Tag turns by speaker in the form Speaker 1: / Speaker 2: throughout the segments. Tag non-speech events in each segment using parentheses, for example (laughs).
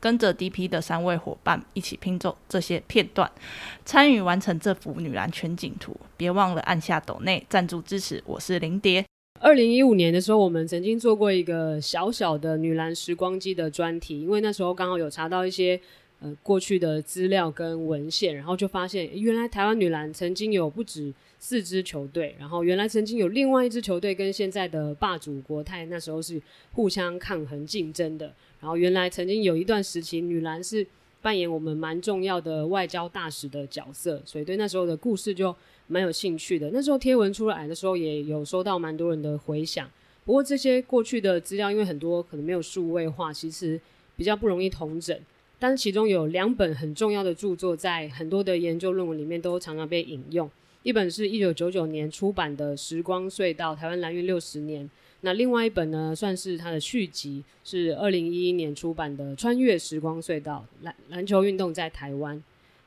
Speaker 1: 跟着 DP 的三位伙伴一起拼凑这些片段，参与完成这幅女篮全景图。别忘了按下抖内赞助支持。我是林蝶。
Speaker 2: 二零一五年的时候，我们曾经做过一个小小的女篮时光机的专题，因为那时候刚好有查到一些呃过去的资料跟文献，然后就发现原来台湾女篮曾经有不止四支球队，然后原来曾经有另外一支球队跟现在的霸主国泰那时候是互相抗衡竞争的，然后原来曾经有一段时期女篮是扮演我们蛮重要的外交大使的角色，所以对那时候的故事就蛮有兴趣的。那时候贴文出来的时候，也有收到蛮多人的回响。不过这些过去的资料，因为很多可能没有数位化，其实比较不容易统整。但是其中有两本很重要的著作，在很多的研究论文里面都常常被引用。一本是一九九九年出版的《时光隧道：台湾蓝运六十年》，那另外一本呢，算是它的续集，是二零一一年出版的《穿越时光隧道：篮篮球运动在台湾》。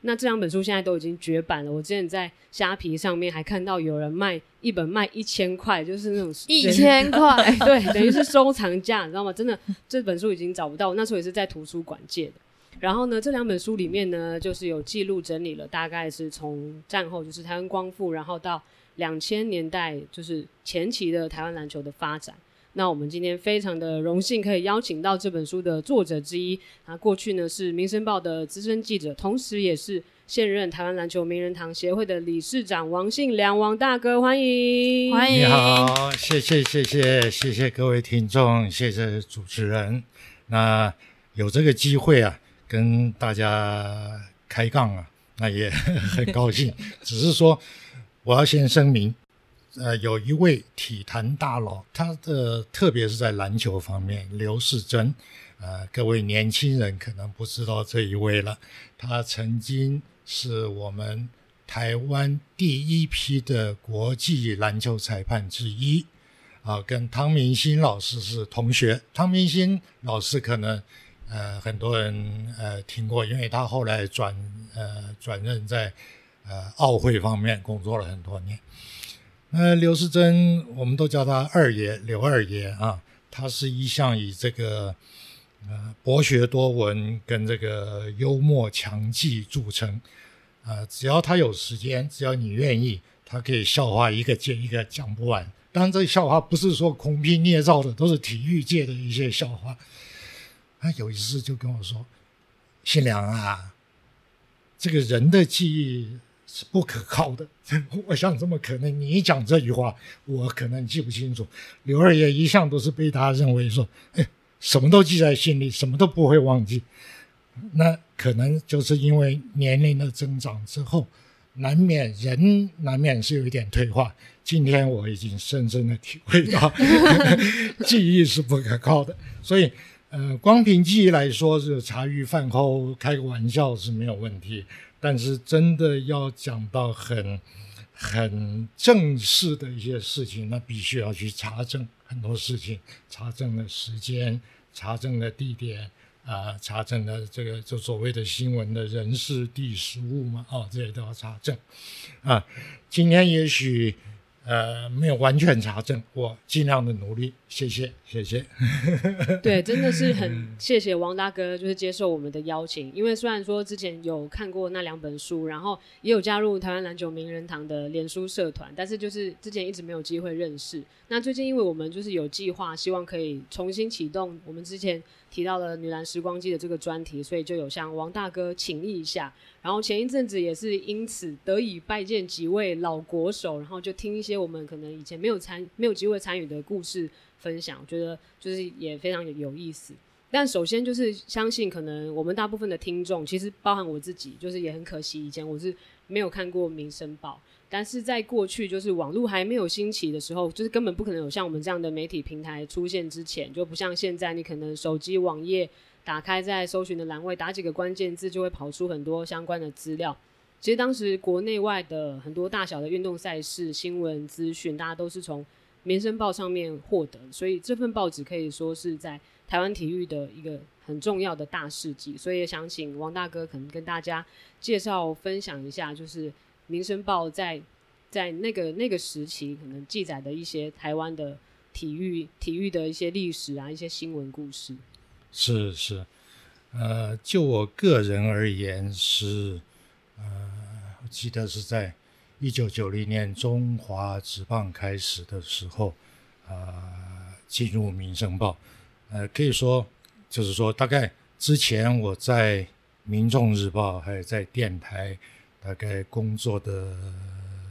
Speaker 2: 那这两本书现在都已经绝版了。我之前在虾皮上面还看到有人卖一本卖一千块，就是那种
Speaker 3: 一千块，(laughs)
Speaker 2: 对，等于是收藏价，你知道吗？真的，这本书已经找不到，我那时候也是在图书馆借的。然后呢，这两本书里面呢，就是有记录整理了，大概是从战后就是台湾光复，然后到两千年代就是前期的台湾篮球的发展。那我们今天非常的荣幸可以邀请到这本书的作者之一，他过去呢是《民生报》的资深记者，同时也是现任台湾篮球名人堂协会的理事长王信良王大哥，欢迎
Speaker 1: 欢迎
Speaker 4: 你好，谢谢谢谢谢谢各位听众，谢谢主持人。那有这个机会啊，跟大家开杠啊，那也 (laughs) 很高兴。只是说，我要先声明，呃，有一位体坛大佬，他的特别是在篮球方面，刘世珍，呃，各位年轻人可能不知道这一位了，他曾经是我们台湾第一批的国际篮球裁判之一，啊，跟汤明新老师是同学。汤明新老师可能呃很多人呃听过，因为他后来转呃转任在呃奥会方面工作了很多年。那刘世珍，我们都叫他二爷，刘二爷啊，他是一向以这个呃博学多闻跟这个幽默强记著称。啊，只要他有时间，只要你愿意，他可以笑话一个接一个讲不完。当然，这笑话不是说空屁捏造的，都是体育界的一些笑话。他有一次就跟我说：“新良啊，这个人的记忆是不可靠的。(laughs) ”我想怎么可能？你讲这句话，我可能记不清楚。刘二爷一向都是被他认为说，哎，什么都记在心里，什么都不会忘记。那可能就是因为年龄的增长之后，难免人难免是有一点退化。今天我已经深深的体会到，(laughs) 记忆是不可靠的。所以，呃，光凭记忆来说，是茶余饭后开个玩笑是没有问题。但是，真的要讲到很很正式的一些事情，那必须要去查证很多事情，查证的时间，查证的地点。啊，查证的这个就所谓的新闻的人事地实物嘛，哦，这些都要查证。啊，今天也许呃没有完全查证，我尽量的努力，谢谢，谢谢。(laughs)
Speaker 2: 对，真的是很谢谢王大哥，就是接受我们的邀请。因为虽然说之前有看过那两本书，然后也有加入台湾篮球名人堂的脸书社团，但是就是之前一直没有机会认识。那最近因为我们就是有计划，希望可以重新启动我们之前提到了女篮时光机的这个专题，所以就有向王大哥请益一下。然后前一阵子也是因此得以拜见几位老国手，然后就听一些我们可能以前没有参没有机会参与的故事分享，我觉得就是也非常有有意思。但首先就是相信，可能我们大部分的听众，其实包含我自己，就是也很可惜，以前我是没有看过《民生报》，但是在过去就是网络还没有兴起的时候，就是根本不可能有像我们这样的媒体平台出现之前，就不像现在，你可能手机网页打开在搜寻的栏位打几个关键字，就会跑出很多相关的资料。其实当时国内外的很多大小的运动赛事新闻资讯，大家都是从《民生报》上面获得，所以这份报纸可以说是在台湾体育的一个很重要的大事迹。所以也想请王大哥可能跟大家介绍分享一下，就是《民生报》在在那个那个时期可能记载的一些台湾的体育体育的一些历史啊，一些新闻故事。
Speaker 4: 是是，呃，就我个人而言是，呃，我记得是在一九九零年中华职棒开始的时候，呃、进入《民生报》，呃，可以说就是说，大概之前我在《民众日报》还有在电台，大概工作的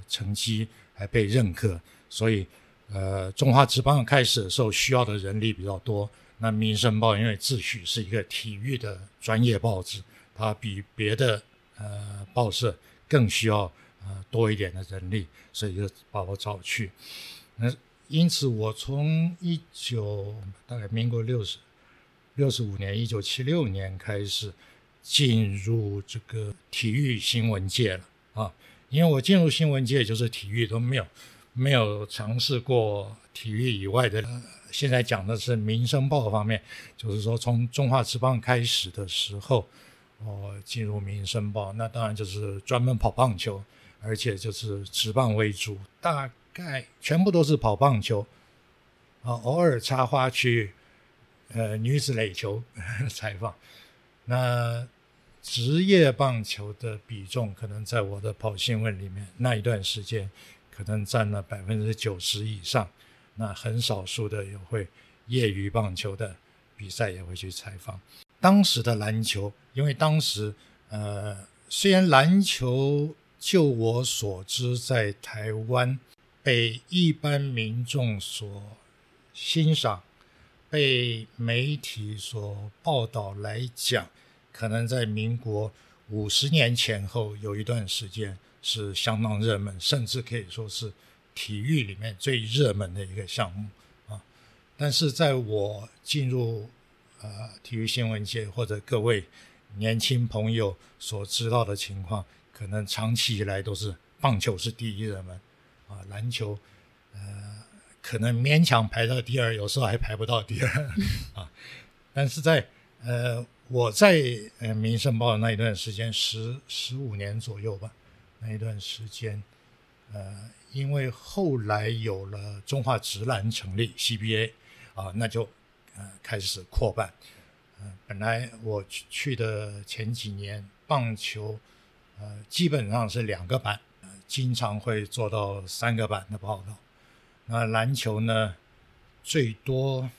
Speaker 4: 成绩还被认可，所以呃，中华职棒开始的时候需要的人力比较多。那《民生报》因为自诩是一个体育的专业报纸，它比别的呃报社更需要呃多一点的人力，所以就把我找去。那因此，我从一九大概民国六十六十五年，一九七六年开始进入这个体育新闻界了啊。因为我进入新闻界就是体育都没有没有尝试过体育以外的。现在讲的是《民生报》方面，就是说从中华职棒开始的时候，我进入《民生报》，那当然就是专门跑棒球，而且就是职棒为主，大概全部都是跑棒球，啊，偶尔插花去呃女子垒球 (laughs) 采访。那职业棒球的比重，可能在我的跑新闻里面那一段时间，可能占了百分之九十以上。那很少数的也会业余棒球的比赛也会去采访。当时的篮球，因为当时呃，虽然篮球就我所知在台湾被一般民众所欣赏，被媒体所报道来讲，可能在民国五十年前后有一段时间是相当热门，甚至可以说是体育里面最热门的一个项目啊。但是在我进入呃体育新闻界或者各位年轻朋友所知道的情况，可能长期以来都是棒球是第一热门啊，篮球可能勉强排到第二，有时候还排不到第二 (laughs) 啊。但是在呃我在呃《民生报》那一段时间，十十五年左右吧，那一段时间，呃，因为后来有了中华直男成立 CBA 啊，那就呃开始扩办。呃，本来我去去的前几年，棒球呃基本上是两个版，呃经常会做到三个版的报道。那篮球呢，最多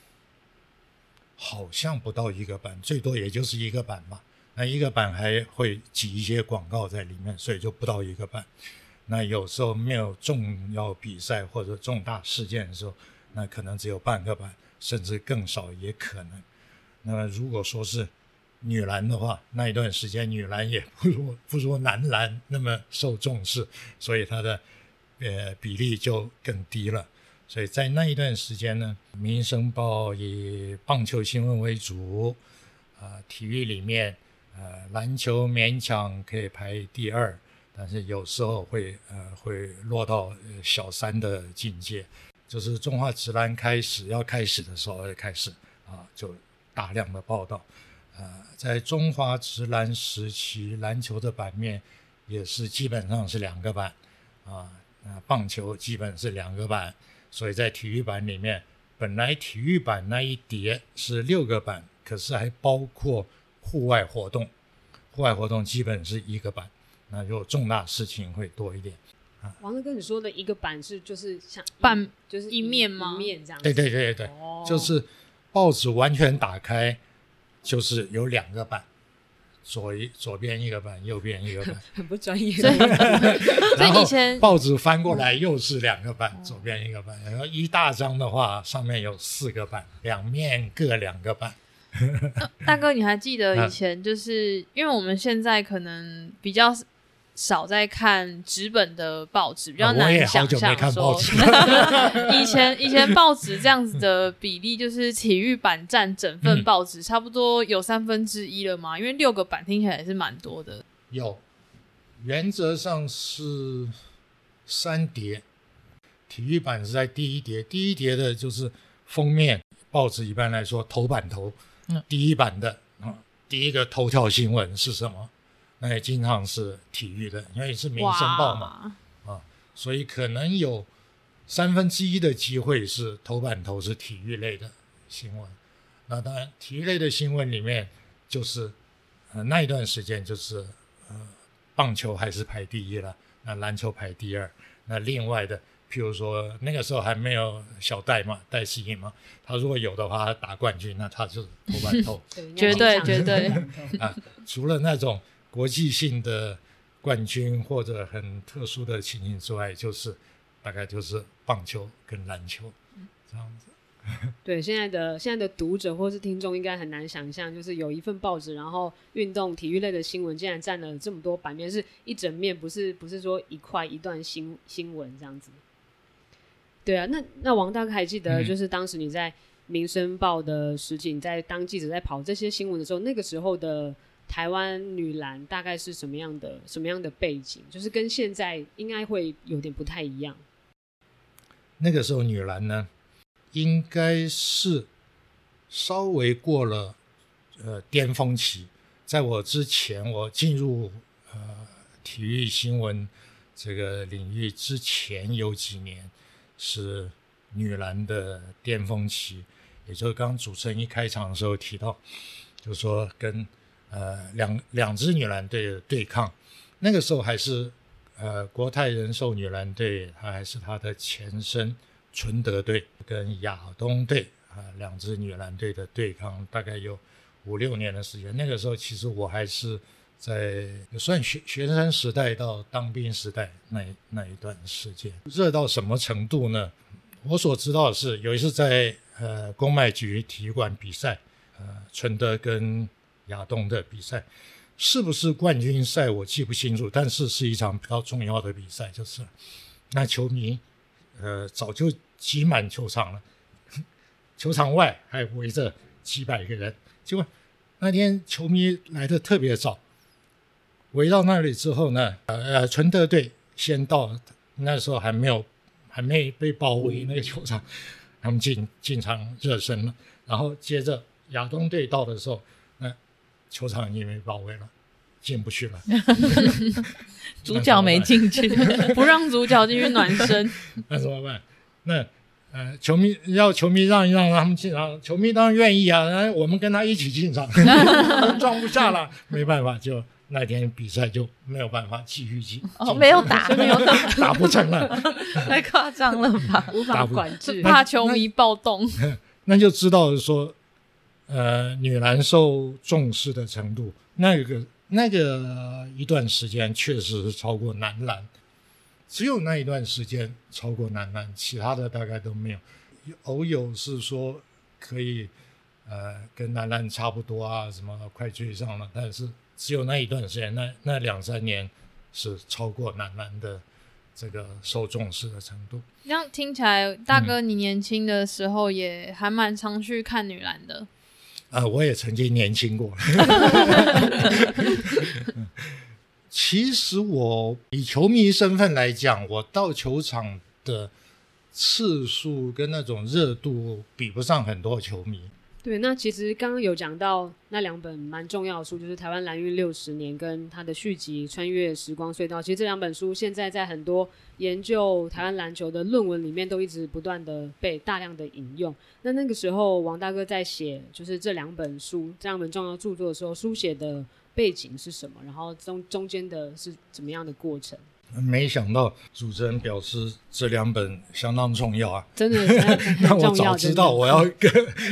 Speaker 4: 好像不到一个版，最多也就是一个版吧。那一个版还会挤一些广告在里面，所以就不到一个版。那有时候没有重要比赛或者重大事件的时候，那可能只有半个版，甚至更少也可能。那么如果说是女篮的话，那一段时间女篮也不如不如男篮那么受重视，所以它的呃比例就更低了。所以在那一段时间呢，《民生报》以棒球新闻为主，啊、体育里面，呃，篮球勉强可以排第二，但是有时候会呃会落到小三的境界。就是中华职篮开始要开始的时候开始啊，就大量的报道。呃，在中华职篮时期，篮球的版面也是基本上是两个版啊，那棒球基本是两个版。所以在体育版里面，本来体育版那一叠是六个版，可是还包括户外活动，户外活动基本是一个版，那有重大事情会多一点。
Speaker 2: 王哥跟，你说的一个版是就是像
Speaker 3: 半
Speaker 2: 就是
Speaker 3: 一面吗
Speaker 2: 一面这样子。
Speaker 4: 对对对对对，
Speaker 2: 哦
Speaker 4: 就是报纸完全打开，就是有两个版，左一左边一个版，右边一个版，(laughs)
Speaker 2: 很不专业。
Speaker 3: 所以 (laughs) 所以以前
Speaker 4: 报纸翻过来又是两个版，左边一个版，然后一大张的话上面有四个版，两面各两个版。
Speaker 3: 大哥，你还记得
Speaker 4: 嗯
Speaker 3: 以前就是 (laughs) 因为我们现在可能比较少在看纸本的报纸，比较难想
Speaker 4: 久没
Speaker 3: 象说
Speaker 4: 看报纸 (laughs)
Speaker 3: 以前以前报纸这样子的比例，就是体育版占整份
Speaker 4: 嗯
Speaker 3: 报纸差不多有三分之一了嘛，因为六个版听起来也是蛮多的。
Speaker 4: 有原则上是三叠，体育版是在第一叠，第一叠的就是封面报纸一般来说头版头，
Speaker 1: 嗯
Speaker 4: 第一版的啊，第一个头条新闻是什么？那也经常是体育的，因为是民生报嘛，
Speaker 3: 啊，
Speaker 4: 所以可能有三分之一的机会是头版头是体育类的新闻。那当然，体育类的新闻里面就是呃那一段时间就是呃棒球还是排第一了，那篮球排第二。那另外的，譬如说那个时候还没有小戴嘛，戴世颖嘛，他如果有的话，他打冠军，那他就是头版头。(laughs)
Speaker 2: 对
Speaker 3: 绝对绝对 (laughs) 啊，
Speaker 4: 除了那种国际性的冠军或者很特殊的情形之外，就是大概就是棒球跟篮球这样子。
Speaker 2: 对现在的现在的读者或是听众应该很难想象，就是有一份报纸，然后运动体育类的新闻竟然占了这么多版面，是一整面，不是不是说一块一段新新闻这样子。对啊，那那王大哥还记得，
Speaker 4: 嗯
Speaker 2: 就是当时你在《民生报》的时期，你在当记者在跑这些新闻的时候，那个时候的台湾女篮大概是什么样的什么样的背景？就是跟现在应该会有点不太一样。
Speaker 4: 那个时候女篮呢，应该是稍微过了呃巅峰期。在我之前，我进入呃体育新闻这个领域之前，有几年是女篮的巅峰期，也就是刚主持人一开场的时候提到，就说跟呃两两支女篮队的对抗，那个时候还是呃国泰人寿女篮队，它还是它的前身纯德队跟亚东队啊、两支女篮队的对抗，大概有五六年的时间。那个时候其实我还是在算学学生时代到当兵时代那那一段时间，热到什么程度呢？我所知道的是，有一次在呃公卖局体育馆比赛，呃纯德跟亚东的比赛，是不是冠军赛我记不清楚，但是是一场比较重要的比赛，就是那球迷呃早就挤满球场了，(laughs) 球场外还围着几百个人，结果那天球迷来的特别早，围到那里之后呢，呃呃纯德队先到，那时候还没有还没被包围那个球场，(laughs) 他们进进场热身了，然后接着亚东队到的时候，球场已经被包围了，进不去了。(laughs)
Speaker 1: 主角没进去，
Speaker 3: 不让主角进去暖身，(laughs)
Speaker 4: 那怎么办？那呃，球迷要球迷让一让，让他们进场，球迷当然愿意啊，然后我们跟他一起进场，装不下了，(laughs) 没办法，就那天比赛就没有办法继续进，
Speaker 1: 哦，没有打，
Speaker 2: 没有打，
Speaker 4: 打不成了，
Speaker 1: 太夸张了吧？
Speaker 2: 无法管制。
Speaker 3: 怕球迷暴动。
Speaker 4: 那就知道说，呃，女篮受重视的程度，那个那个一段时间确实是超过男篮，只有那一段时间超过男篮，其他的大概都没有。偶有是说可以呃跟男篮差不多啊，什么快追上了，但是只有那一段时间，那那两三年是超过男篮的这个受重视的程度。
Speaker 3: 这样听起来，大哥你年轻的时候也还蛮常去看女篮的。
Speaker 4: 啊、我也曾经年轻过。(laughs) 其实我以球迷身份来讲，我到球场的次数跟那种热度比不上很多球迷。
Speaker 2: 对，那其实刚刚有讲到那两本蛮重要的书，就是《台湾蓝运六十年》跟它的续集《穿越时光隧道》。其实这两本书现在在很多研究台湾篮球的论文里面都一直不断的被大量的引用。那那个时候，王大哥在写就是这两本书这两本重要著作的时候，书写的背景是什么？然后中中间的是怎么样的过程？
Speaker 4: 没想到主持人表示这两本相当重要啊！
Speaker 2: 真的 (laughs)
Speaker 4: 那我。早知道我要更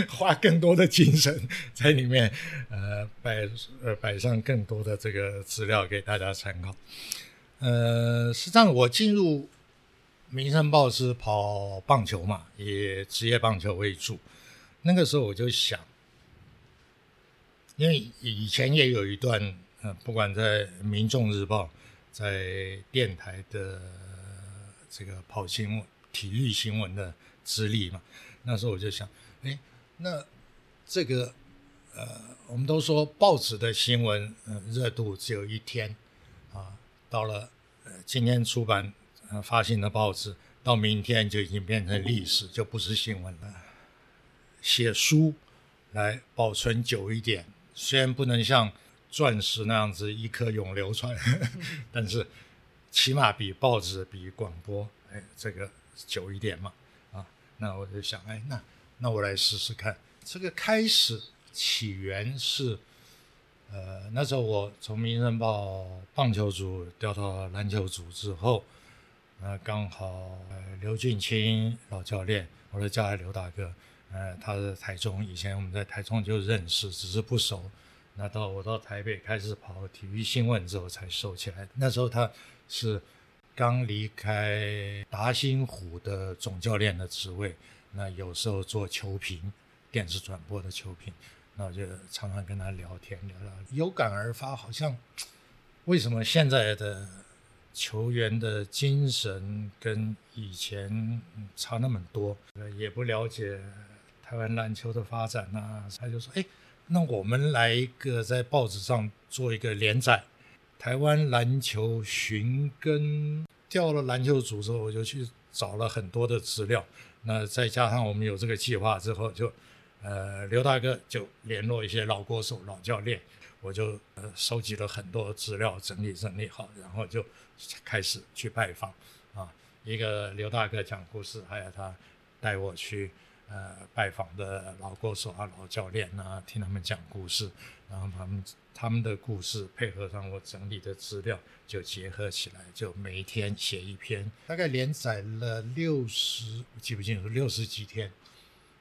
Speaker 4: 花更多的精神在里面，呃，摆呃摆上更多的这个资料给大家参考。呃，实际上我进入《民生报》是跑棒球嘛，以职业棒球为主。那个时候我就想，因为以前也有一段，呃，不管在《民众日报》、在电台的这个跑新闻、体育新闻的资历嘛，那时候我就想，哎，那这个呃，我们都说报纸的新闻，呃，热度只有一天啊，到了呃今天出版呃发行的报纸，到明天就已经变成历史，就不是新闻了。写书来保存久一点，虽然不能像钻石那样子一颗永流传，(laughs) 但是起码比报纸、比广播，哎，这个久一点嘛。啊，那我就想，哎，那那我来试试看。这个开始起源是。呃，那时候我从《民生报》棒球组调到篮球组之后，呃，刚好刘俊清老教练，我都叫他刘大哥，呃，他是台中，以前我们在台中就认识，只是不熟。那到我到台北开始跑体育新闻之后才收起来。那时候他是刚离开达兴虎的总教练的职位，那有时候做球评，电视转播的球评。那我就常常跟他聊天，聊聊有感而发，好像为什么现在的球员的精神跟以前差那么多？也不了解台湾篮球的发展呐。他就说：“哎，那我们来一个在报纸上做一个连载，台湾篮球寻根。”调了篮球组之后，我就去找了很多的资料。那再加上我们有这个计划之后，就。呃，刘大哥就联络一些老国手、老教练，我就呃收集了很多资料，整理整理好，然后就开始去拜访啊。一个刘大哥讲故事，还有他带我去呃拜访的老歌手啊、老教练啊，听他们讲故事，然后他们他们的故事配合上我整理的资料，就结合起来，就每天写一篇，大概连载了六十，记不清楚，六十几天。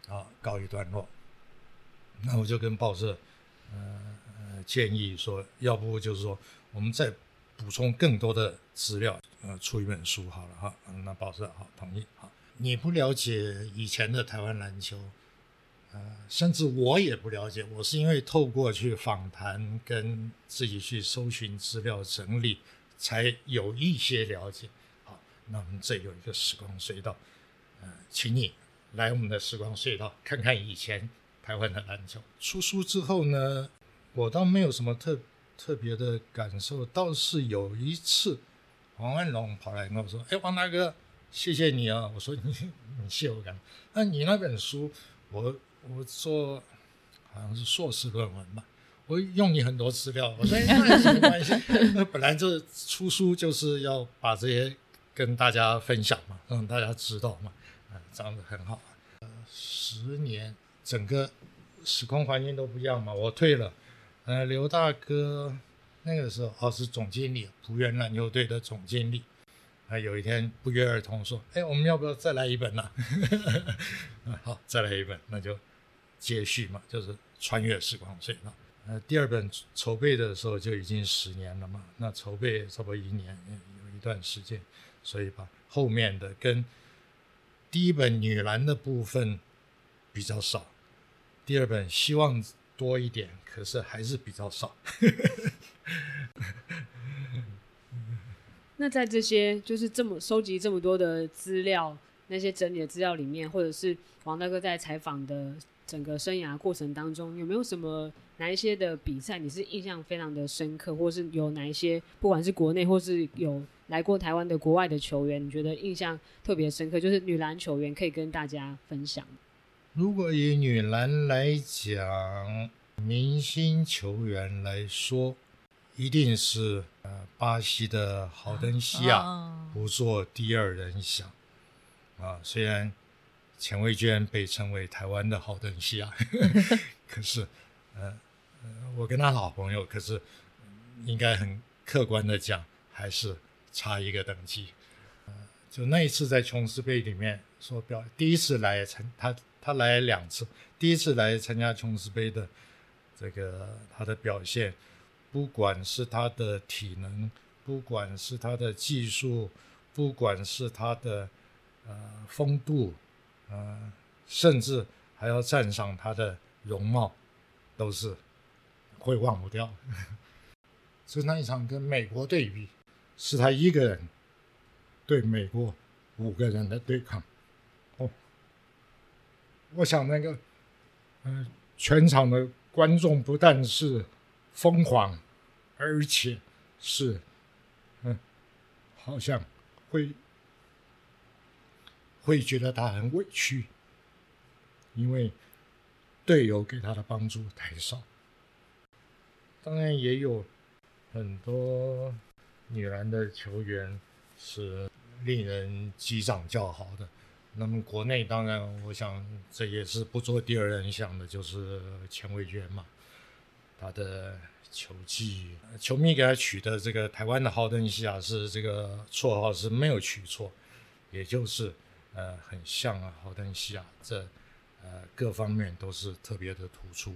Speaker 4: 啊，告一段落。那我就跟报社，呃呃建议说，要不就是说，我们再补充更多的资料，呃，出一本书好了哈。那报社好同意好。你不了解以前的台湾篮球，呃，甚至我也不了解，我是因为透过去访谈跟自己去搜寻资料整理，才有一些了解。好，那我们这有一个时光隧道，呃，请你。来我们的时光隧道看看以前台湾的篮球。出书之后呢，我倒没有什么特特别的感受，倒是有一次，黄万龙跑来跟我说：“哎，王大哥，谢谢你啊！”我说：“你 (laughs) 你谢我干嘛？那你那本书，我我做好像是硕士论文吧，我用你很多资料。我说那有什么关系？(laughs) 那本来就是出书就是要把这些跟大家分享嘛，让大家知道嘛。”长得很好，呃，十年整个时空环境都不一样嘛。我退了，呃，刘大哥那个时候哦是总经理，浦原篮球队的总经理。那，有一天不约而同说：“哎，我们要不要再来一本呢？” (laughs) 好，再来一本，那就接续嘛，就是穿越时光隧道。呃，第二本筹备的时候就已经十年了嘛，那筹备差不多一年，有一段时间，所以把后面的跟。第一本女篮的部分比较少，第二本希望多一点，可是还是比较少。(laughs)
Speaker 2: 那在这些就是这么收集这么多的资料，那些整理的资料里面，或者是王大哥在采访的整个生涯过程当中，有没有什么哪一些的比赛你是印象非常的深刻，或是有哪一些不管是国内或是有。来过台湾的国外的球员，你觉得印象特别深刻？就是女篮球员可以跟大家分享。
Speaker 4: 如果以女篮来讲，明星球员来说，一定是呃巴西的豪登西亚，不做第二人想啊。虽然钱卫娟被称为台湾的豪登西亚，(laughs) 可是呃呃，我跟他好朋友，可是应该很客观的讲，还是。差一个等级，呃，就那一次在琼斯杯里面说表第一次来参他他来两次，第一次来参加琼斯杯的这个他的表现，不管是他的体能，不管是他的技术，不管是他的呃风度，呃，甚至还要赞赏他的容貌，都是会忘不掉。(laughs) 所以那一场跟美国对比。是他一个人对美国五个人的对抗，哦，我想那个，嗯，全场的观众不但是疯狂，而且是，嗯，好像会会觉得他很委屈，因为队友给他的帮助太少。当然也有很多女篮的球员是令人击掌叫好的。那么国内当然，我想这也是不做第二人想的，就是钱伟娟嘛，他的。球技，球迷给他取的这个台湾的豪登西亚是这个绰号是没有取错，也就是呃很像啊豪登西亚，这呃各方面都是特别的突出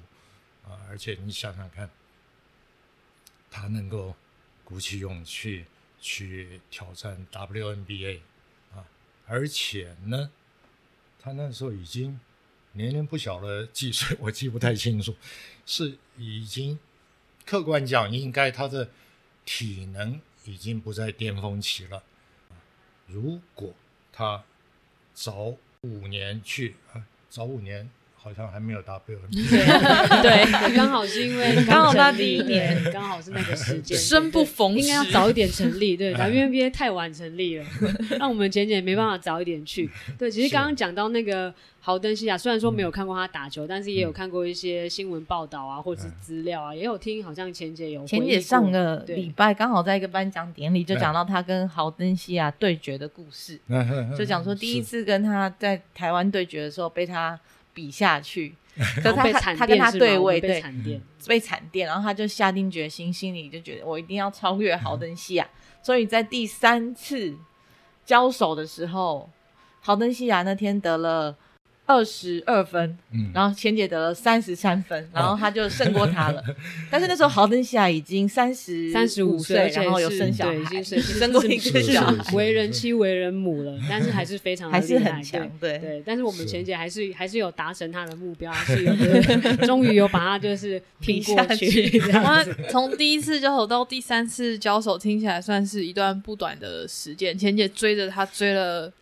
Speaker 4: 啊，而且你想想看，他能够鼓起勇气去挑战 WNBA 啊，而且呢，他那时候已经年龄不小了，几岁我记不太清楚，(laughs) 是已经。客观讲，应该他的体能已经不在巅峰期了。如果他早五年去，早五年。好像还没有达标。(laughs)
Speaker 2: 对，刚好是因为 (laughs)
Speaker 3: 刚好他第一年，
Speaker 2: 刚好是那个时间，
Speaker 3: 生不逢时，
Speaker 2: 应该要早一点成立。对，(laughs) WNBA 太晚成立了，让我们简简没办法早一点去。对，其实刚刚讲到那个豪登西亚，虽然说没有看过他打球，但是也有看过一些新闻报道啊，或者是资料啊，也有听，好像钱姐有。
Speaker 5: 钱姐上个礼拜刚好在一个颁奖典礼，就讲到他跟豪登西亚对决的故事，就讲说第一次跟他在台湾对决的时候被他。比下去，(laughs) 可他他他跟他对位，对被惨电，然后他就下定决心，心里就觉得我一定要超越豪登西亚，所以在第三次交手的时候，豪登西亚那天得了。二十二分，然后钱姐得了三十三分，然后他就胜过他了。(laughs) 但是那时候豪登西亚已经三十
Speaker 2: 三十五岁，
Speaker 5: 然后有生小孩，
Speaker 2: 已经生
Speaker 5: 生过一个小孩，
Speaker 2: 为人妻为人母了。但是还是非常
Speaker 5: 还是很强，对
Speaker 2: 对。但是我们钱姐还是还是有达成她的目标，还是有 (laughs) 终于有把他就是拼过去。
Speaker 3: 从第一次交手到第三次交手，听起来算是一段不短的时间。钱姐追着他追了。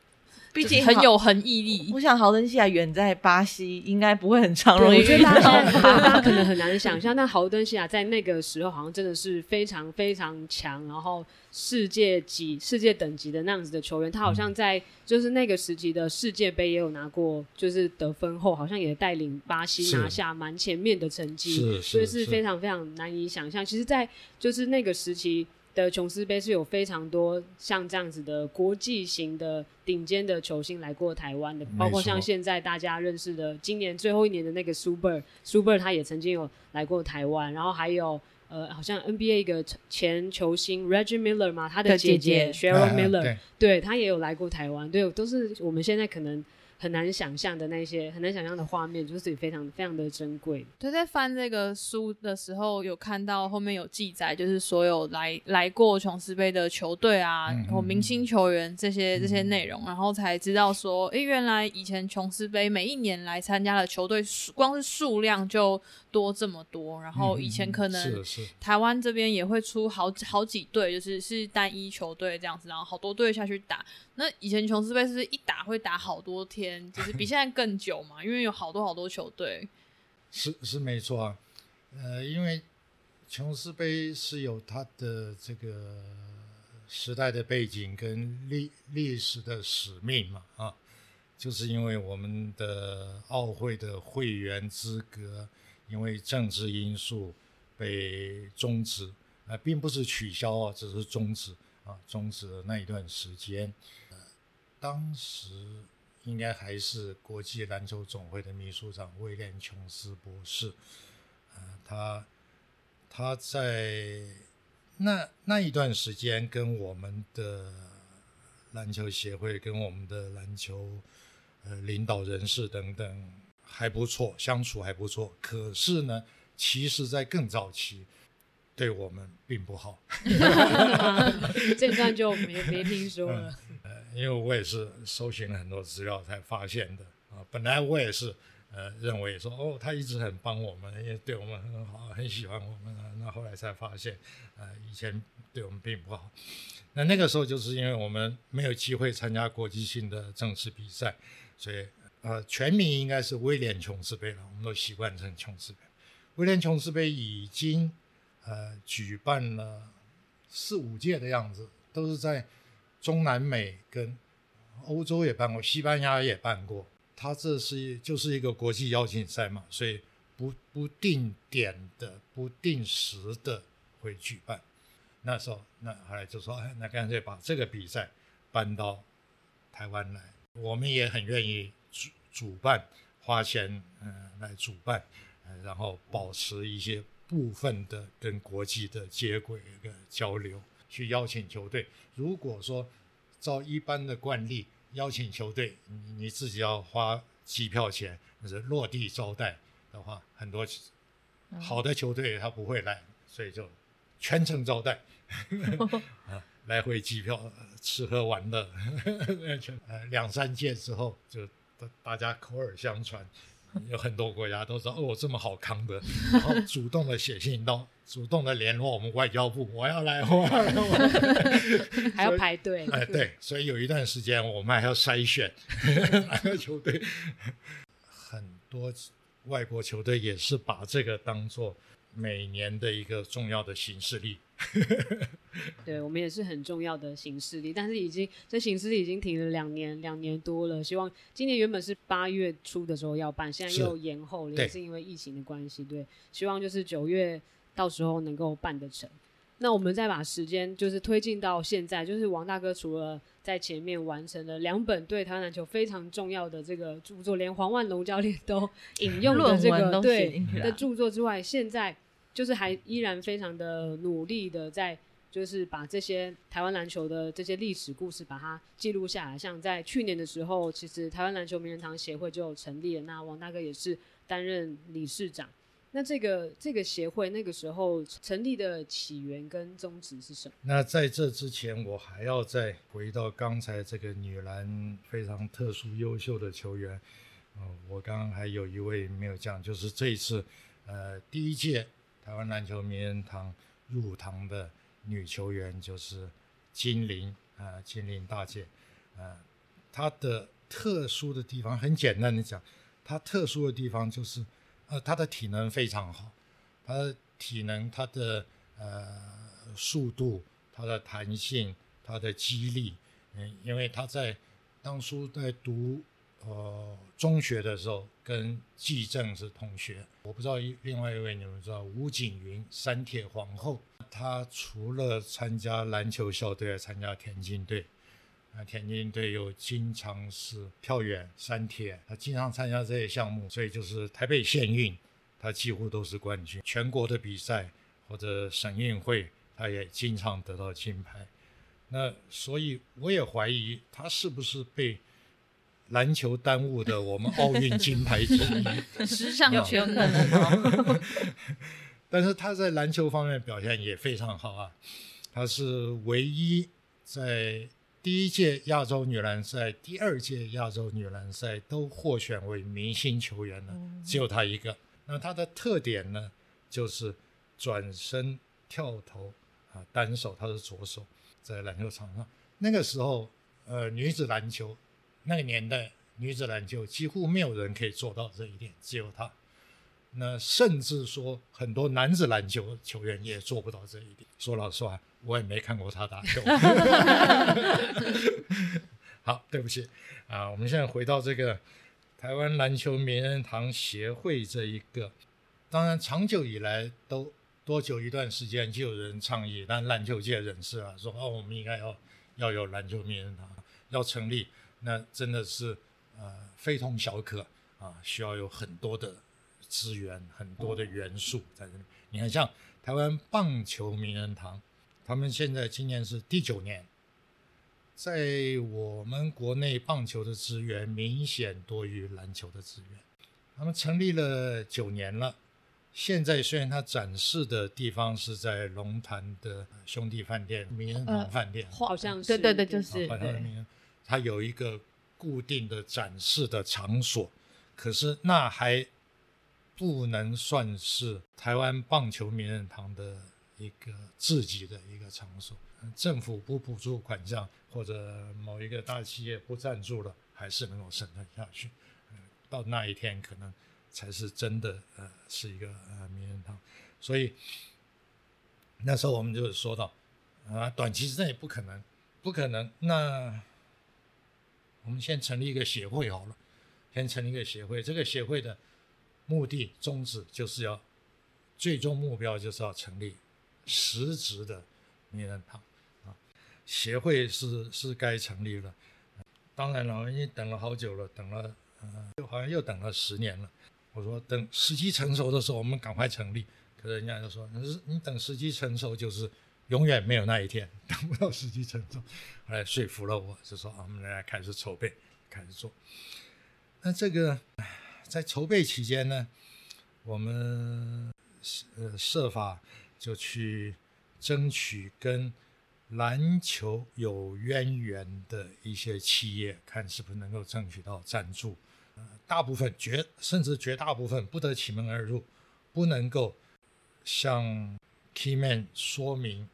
Speaker 5: 毕竟
Speaker 3: 很有恒毅力。
Speaker 5: 我想豪登西亚远在巴西，应该不会很常。容
Speaker 2: 易。我觉得大家 (laughs) 大家可能很难想象，但豪登西亚在那个时候好像真的是非常非常强，然后世界级、世界等级的那样子的球员。他好像在就是那个时期的世界杯也有拿过，就是得分后好像也带领巴西拿下蛮前面的成绩，所以是非常非常难以想象。其实，在就是那个时期。的琼斯杯是有非常多像这样子的国际型的顶尖的球星来过台湾的，包括像现在大家认识的今年最后一年的那个苏 r 苏 r 他也曾经有来过台湾，然后还有呃，好像 NBA 一个前球星 Reggie Miller 嘛，他的姐姐 Sheryl Miller，对他也有来过台湾，对，都是我们现在可能。很难想象的那些很难想象的画面，就是非常非常的珍贵。
Speaker 3: 对，在翻这个书的时候，有看到后面有记载，就是所有来来过琼斯杯的球队啊，然后明星球员这些这些内容，然后才知道说，哎，原来以前琼斯杯每一年来参加的球队数，光是数量就多这么多。然后以前可能台湾这边也会出好好几队，就是是单一球队这样子，然后好多队下去打。那以前琼斯杯是一打会打好多天，就是比现在更久嘛，因为有好多好多球队。
Speaker 4: 是是没错啊，呃，因为琼斯杯是有它的这个时代的背景跟历历史的使命嘛，啊，就是因为我们的奥会的会员资格因为政治因素被终止，啊，并不是取消啊，只是终止啊，终止了那一段时间。当时应该还是国际篮球总会的秘书长威廉·琼斯博士，啊，他他在那那一段时间跟我们的篮球协会、跟我们的篮球呃领导人士等等还不错，相处还不错。可是呢，其实在更早期对我们并不好，(laughs)
Speaker 2: 这段就没没听说了。
Speaker 4: 呃因为我也是搜寻了很多资料才发现的啊，本来我也是呃认为说哦，他一直很帮我们，也对我们很好，很喜欢我们。那后来才发现，呃，以前对我们并不好。那那个时候就是因为我们没有机会参加国际性的正式比赛，所以呃，全名应该是威廉琼斯杯了，我们都习惯称琼斯杯。威廉琼斯杯已经呃举办了四五届的样子，都是在。中南美跟欧洲也办过，西班牙也办过。它这是就是一个国际邀请赛嘛，所以不不定点的、不定时的会举办。那时候，那后来就说，那干脆把这个比赛搬到台湾来，我们也很愿意主主办，花钱嗯来主办，然后保持一些部分的跟国际的接轨一个交流，去邀请球队。如果说照一般的惯例。邀请球队，你你自己要花机票钱，就是落地招待的话，很多好的球队他不会来，所以就全程招待，(laughs) 啊，来回机票、吃喝玩乐，呃，(laughs) 两三届之后就大大家口耳相传。有很多国家都说哦，这么好康的，然后主动的写信到，主动的联络我们外交部，我要来，我要来，(laughs)
Speaker 2: 还要排队。
Speaker 4: 哎，对，所以有一段时间我们还要筛选 (laughs) 哪个球队，(laughs) 很多外国球队也是把这个当做每年的一个重要的形式力。(laughs)
Speaker 2: 对我们也是很重要的形式力，但是已经这形式力已经停了两年，两年多了。希望今年原本是八月初的时候要办，现在又延后了，也是因为疫情的关系。对，希望就是九月到时候能够办得成。那我们再把时间就是推进到现在，就是王大哥除了在前面完成了两本对台湾篮球非常重要的这个著作，连黄万龙教练都引用的这个 (laughs) 对的著作之外，现在。就是还依然非常的努力的在，就是把这些台湾篮球的这些历史故事把它记录下来。像在去年的时候，其实台湾篮球名人堂协会就成立了，那王大哥也是担任理事长。那这个这个协会那个时候成立的起源跟宗旨是什么？
Speaker 4: 那在这之前，我还要再回到刚才这个女篮非常特殊优秀的球员。嗯，我刚刚还有一位没有讲，就是这一次，呃，第一届。台湾篮球名人堂入堂的女球员就是金玲啊，金玲大姐啊，她的特殊的地方很简单的讲，她特殊的地方就是呃，她的体能非常好，她的体能、她的呃速度、她的弹性、她的肌力，嗯，因为她在当初在读。呃，中学的时候跟季正是同学，我不知道一另外一位你们知道吴景云，三铁皇后，她除了参加篮球校队，还参加田径队，啊，田径队又经常是跳远、三铁，她经常参加这些项目，所以就是台北县运，她几乎都是冠军，全国的比赛或者省运会，她也经常得到金牌。那所以我也怀疑她是不是被。篮球耽误的我们奥运金牌之一，
Speaker 3: 时尚圈
Speaker 5: 可能。(laughs)
Speaker 4: 但是他在篮球方面表现也非常好啊，他是唯一在第一届亚洲女篮赛、第二届亚洲女篮赛都获选为明星球员的，只有他一个。那他的特点呢，就是转身跳投啊，单手他是左手，在篮球场上那个时候，呃，女子篮球。那个年代，女子篮球几乎没有人可以做到这一点，只有她。那甚至说，很多男子篮球球员也做不到这一点。说老实话，我也没看过他打球。(laughs) 好，对不起啊。我们现在回到这个台湾篮球名人堂协会这一个，当然长久以来都多久一段时间就有人倡议，但篮球界人士啊说，哦，我们应该要要有篮球名人堂，要成立。那真的是，呃，非同小可啊！需要有很多的资源，很多的元素在这里。你看，像台湾棒球名人堂，他们现在今年是第九年，在我们国内棒球的资源明显多于篮球的资源。他们成立了九年了，现在虽然它展示的地方是在龙潭的兄弟饭店名人堂饭店，
Speaker 2: 好像是
Speaker 5: 对对对，就是。
Speaker 4: 它有一个固定的展示的场所，可是那还不能算是台湾棒球名人堂的一个自己的一个场所。政府不补助款项，或者某一个大企业不赞助了，还是能够生存下去。到那一天，可能才是真的呃，是一个呃名人堂。所以那时候我们就说到啊，短期之内不可能。不可能。那我们先成立一个协会好了，先成立一个协会。这个协会的目的宗旨就是要，最终目标就是要成立实质的名人堂啊。协会是是该成立了，当然了，因为等了好久了，等了呃，好像又等了十年了。我说等时机成熟的时候，我们赶快成立。可是人家就说，你你等时机成熟，就是永远没有那一天，(laughs) 等不到时机成熟。后来说服了我，就说啊，我们来开始筹备，开始做。那这个在筹备期间呢，我们呃设法就去争取跟篮球有渊源的一些企业，看是不是能够争取到赞助。呃大部分绝甚至绝大部分不得其门而入，不能够向 Keyman 说明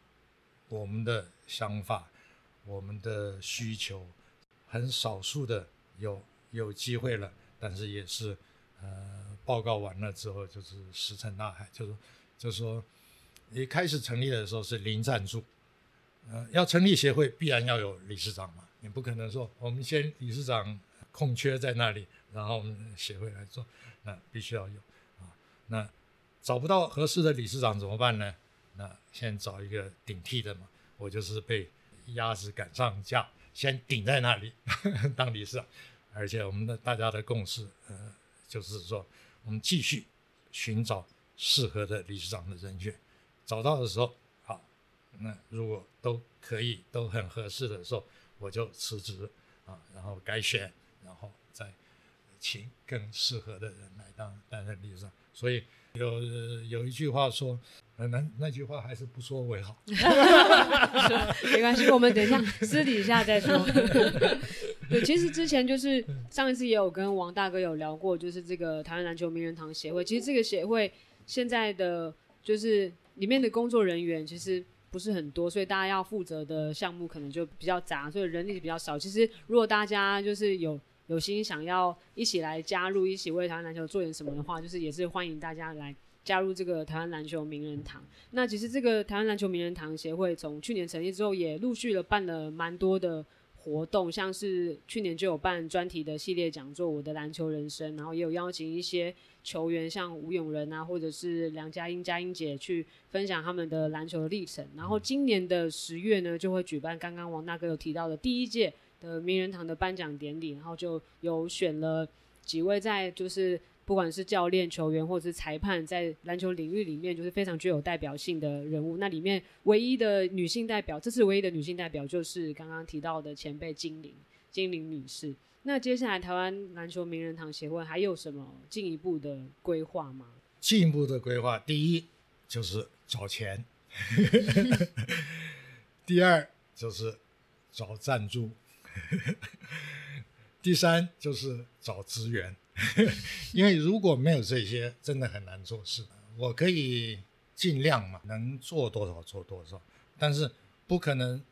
Speaker 4: 我们的想法、我们的需求。很少数的有有机会了，但是也是呃报告完了之后就是石沉大海。就是就说，一开始成立的时候是零赞助，呃，要成立协会必然要有理事长嘛，你不可能说我们先理事长空缺在那里。然后我们协会来做，那必须要有啊。那找不到合适的理事长怎么办呢？那先找一个顶替的嘛。我就是被鸭子赶上架，先顶在那里 (laughs) 当理事长。而且我们的大家的共识，呃，就是说我们继续寻找适合的理事长的人选。找到的时候，好，那如果都可以都很合适的时候，我就辞职啊，然后改选，然后再。请更适合的人来当担任理事长，所以有有一句话说，那那句话还是不说为好。(laughs)
Speaker 2: 没关系，我们等一下私底下再说。(laughs) 对，其实之前就是上一次也有跟王大哥有聊过，就是这个台湾篮球名人堂协会。其实这个协会现在的就是里面的工作人员其实不是很多，所以大家要负责的项目可能就比较杂，所以人力比较少。其实如果大家就是有。有心想要一起来加入，一起为台湾篮球做点什么的话，就是也是欢迎大家来加入这个台湾篮球名人堂。那其实这个台湾篮球名人堂协会从去年成立之后，也陆续的办了蛮多的活动，像是去年就有办专题的系列讲座《我的篮球人生》，然后也有邀请一些球员，像吴永仁啊，或者是梁佳音、佳音姐去分享他们的篮球的历程。然后今年的十月呢，就会举办刚刚王大哥有提到的第一届。的名人堂的颁奖典礼，然后就有选了几位在就是不管是教练、球员或者是裁判，在篮球领域里面就是非常具有代表性的人物。那里面唯一的女性代表，这次唯一的女性代表就是刚刚提到的前辈金玲金玲女士。那接下来台湾篮球名人堂协会还有什么进一步的规划吗？
Speaker 4: 进一步的规划，第一就是找钱，(laughs) 第二就是找赞助。(laughs) 第三就是找资源，(laughs) 因为如果没有这些，真的很难做事。我可以尽量嘛，能做多少做多少，但是不可能，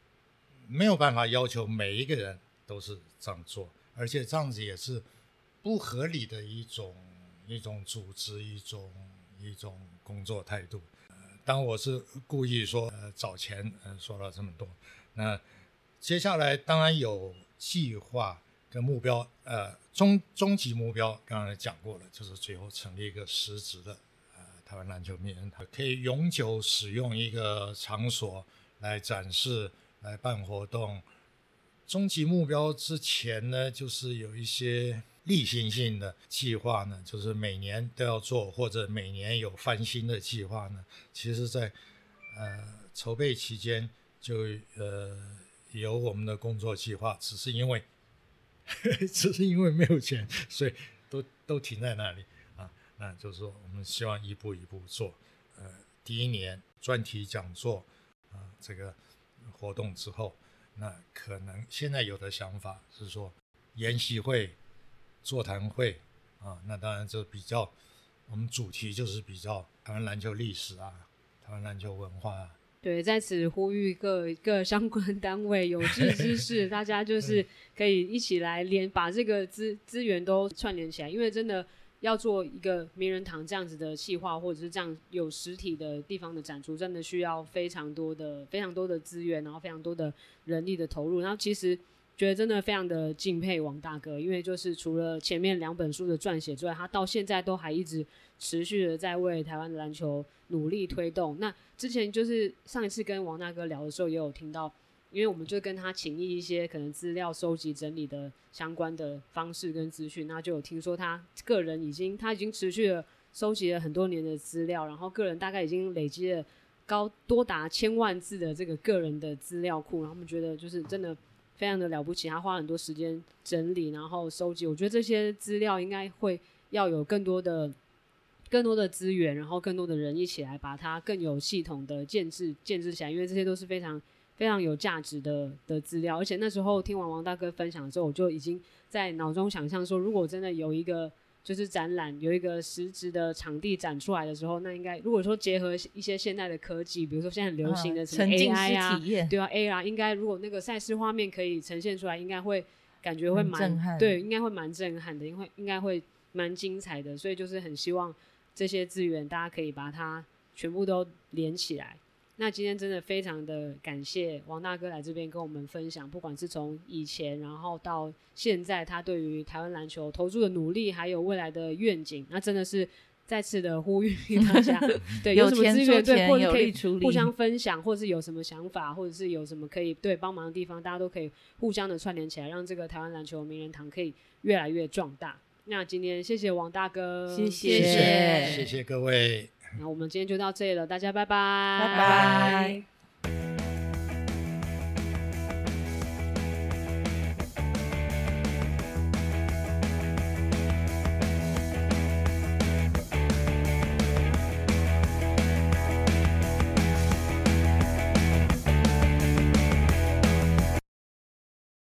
Speaker 4: 没有办法要求每一个人都是这样做，而且这样子也是不合理的一种一种组织，一种一种工作态度。当我是故意说呃找钱，呃说了这么多，那。接下来当然有计划跟目标，呃，终终极目标刚才讲过了，就是最后成立一个实质的呃台湾篮球名人堂，可以永久使用一个场所来展示、来办活动。终极目标之前呢，就是有一些例行性的计划呢，就是每年都要做，或者每年有翻新的计划呢。其实，在呃筹备期间就呃。有我们的工作计划，只是因为，(laughs) 只是因为没有钱，所以都都停在那里啊。那就是说，我们希望一步一步做。呃，第一年专题讲座啊，这个活动之后，那可能现在有的想法是说，研习会、座谈会啊，那当然就比较，我们主题就是比较台湾篮球历史啊，台湾篮球文化啊。
Speaker 2: 对，在此呼吁各各相关单位有志 (laughs) 之士，大家就是可以一起来连把这个资资源都串联起来，因为真的要做一个名人堂这样子的企划，或者是这样有实体的地方的展出，真的需要非常多的、非常多的资源，然后非常多的人力的投入。然后其实觉得真的非常的敬佩王大哥，因为就是除了前面两本书的撰写之外，他到现在都还一直持续的在为台湾的篮球努力推动。那之前就是上一次跟王大哥聊的时候，也有听到。因为我们就跟他请益一些可能资料收集整理的相关的方式跟资讯，那就有听说他个人已经他已经持续了收集了很多年的资料，然后个人大概已经累积了高多达千万字的这个个人的资料库，然后我们觉得就是真的非常的了不起，他花很多时间整理然后收集，我觉得这些资料应该会要有更多的更多的资源，然后更多的人一起来把它更有系统的建制建制起来，因为这些都是非常。非常有价值的的资料，而且那时候听完王大哥分享之后，我就已经在脑中想象说，如果真的有一个就是展览，有一个实质的场地展出来的时候，那应该如果说结合一些现代的科技，比如说现在很流行的什么 AI 啊，对啊，AR，应该如果那个赛事画面可以呈现出来，应该会感觉会蛮对，应该会蛮震撼的，因为应该会蛮精彩的，所以就是很希望这些资源大家可以把它全部都连起来。那今天真的非常的感谢王大哥来这边跟我们分享，不管是从以前然后到现在，他对于台湾篮球投注的努力，还有未来的愿景，那真的是再次的呼吁大家，(laughs) 对有什么资源对，或者可以互相分享，或者是有什么想法，或者是有什么可以对帮忙的地方，大家都可以互相的串联起来，让这个台湾篮球名人堂可以越来越壮大。那今天谢谢王大哥，
Speaker 5: 谢
Speaker 4: 谢谢谢各位。
Speaker 2: 那我们今天就到这里了，大家拜拜，
Speaker 5: 拜拜。